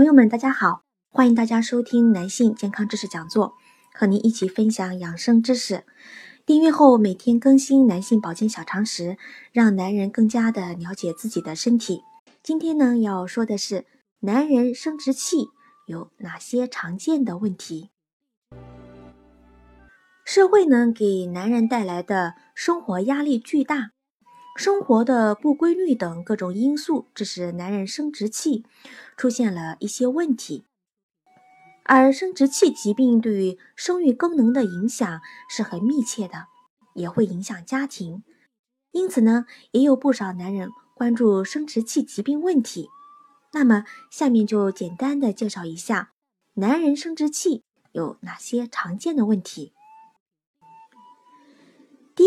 朋友们，大家好，欢迎大家收听男性健康知识讲座，和您一起分享养生知识。订阅后每天更新男性保健小常识，让男人更加的了解自己的身体。今天呢，要说的是男人生殖器有哪些常见的问题？社会呢，给男人带来的生活压力巨大。生活的不规律等各种因素，致使男人生殖器出现了一些问题。而生殖器疾病对于生育功能的影响是很密切的，也会影响家庭。因此呢，也有不少男人关注生殖器疾病问题。那么，下面就简单的介绍一下男人生殖器有哪些常见的问题。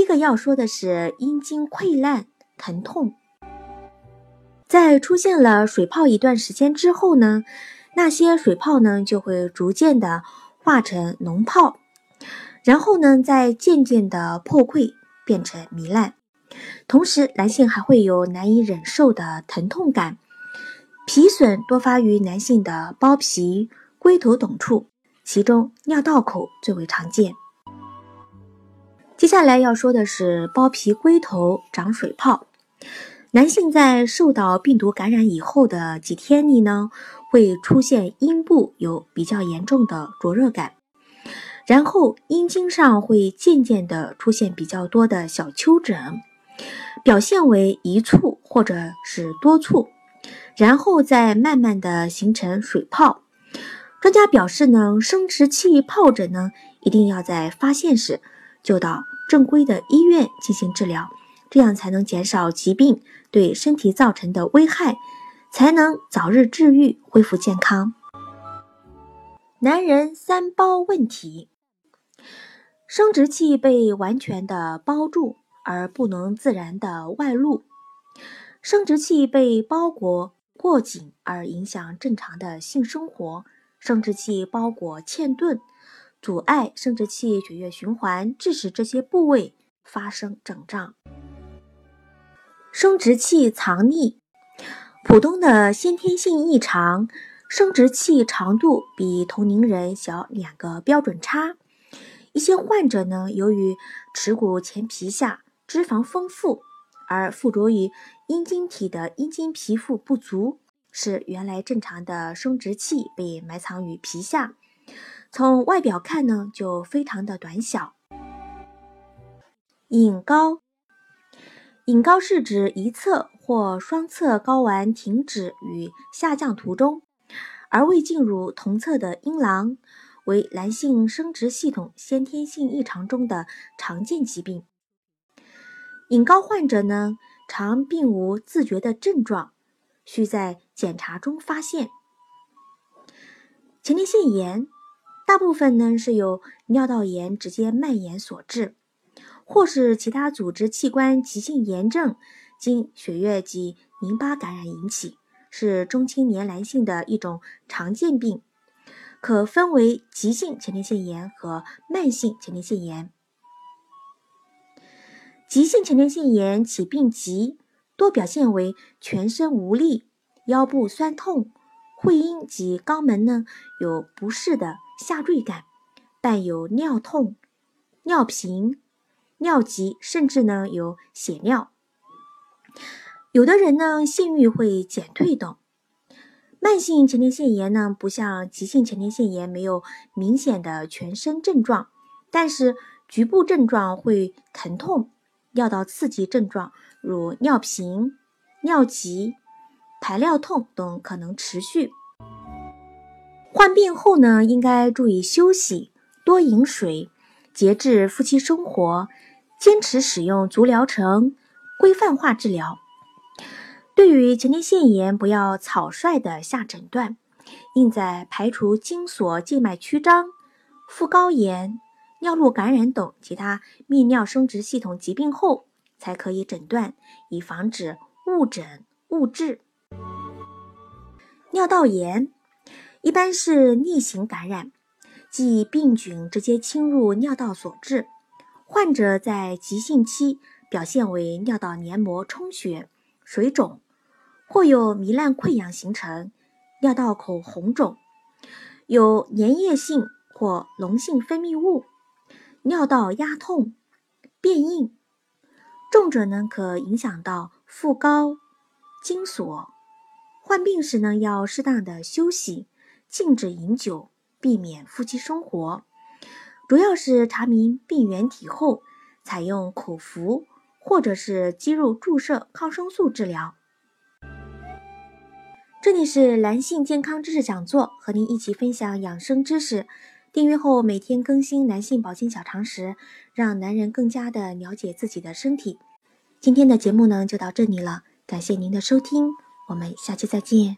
第一个要说的是阴茎溃烂疼痛，在出现了水泡一段时间之后呢，那些水泡呢就会逐渐的化成脓泡，然后呢再渐渐的破溃变成糜烂，同时男性还会有难以忍受的疼痛感，皮损多发于男性的包皮、龟头等处，其中尿道口最为常见。接下来要说的是包皮龟头长水泡，男性在受到病毒感染以后的几天里呢，会出现阴部有比较严重的灼热感，然后阴茎上会渐渐的出现比较多的小丘疹，表现为一簇或者是多簇，然后再慢慢的形成水泡。专家表示呢，生殖器疱疹呢，一定要在发现时就到。正规的医院进行治疗，这样才能减少疾病对身体造成的危害，才能早日治愈，恢复健康。男人三包问题：生殖器被完全的包住而不能自然的外露，生殖器被包裹过紧而影响正常的性生活，生殖器包裹欠钝。阻碍生殖器血液循环，致使这些部位发生肿胀。生殖器藏匿，普通的先天性异常，生殖器长度比同龄人小两个标准差。一些患者呢，由于耻骨前皮下脂肪丰富，而附着于阴茎体的阴茎皮肤不足，使原来正常的生殖器被埋藏于皮下。从外表看呢，就非常的短小。隐睾，隐睾是指一侧或双侧睾丸停止与下降途中，而未进入同侧的阴囊，为男性生殖系统先天性异常中的常见疾病。隐睾患者呢，常并无自觉的症状，需在检查中发现。前列腺炎。大部分呢是由尿道炎直接蔓延所致，或是其他组织器官急性炎症经血液及淋巴感染引起，是中青年男性的一种常见病，可分为急性前列腺炎和慢性前列腺炎。急性前列腺炎起病急，多表现为全身无力、腰部酸痛、会阴及肛门呢有不适的。下坠感，伴有尿痛、尿频、尿急，甚至呢有血尿。有的人呢性欲会减退等。慢性前列腺炎呢不像急性前列腺炎没有明显的全身症状，但是局部症状会疼痛、尿道刺激症状如尿频、尿急、排尿痛等可能持续。患病后呢，应该注意休息，多饮水，节制夫妻生活，坚持使用足疗程，规范化治疗。对于前列腺炎，不要草率的下诊断，应在排除精索静脉曲张、副高炎、尿路感染等其他泌尿生殖系统疾病后，才可以诊断，以防止误诊误治。尿道炎一般是逆行感染，即病菌直接侵入尿道所致。患者在急性期表现为尿道黏膜充血、水肿，或有糜烂溃疡形成。尿道口红肿，有粘液性或脓性分泌物，尿道压痛、变硬，重者呢可影响到副高、精索。患病时呢要适当的休息，禁止饮酒，避免夫妻生活。主要是查明病原体后，采用口服或者是肌肉注射抗生素治疗。这里是男性健康知识讲座，和您一起分享养生知识。订阅后每天更新男性保健小常识，让男人更加的了解自己的身体。今天的节目呢就到这里了，感谢您的收听，我们下期再见。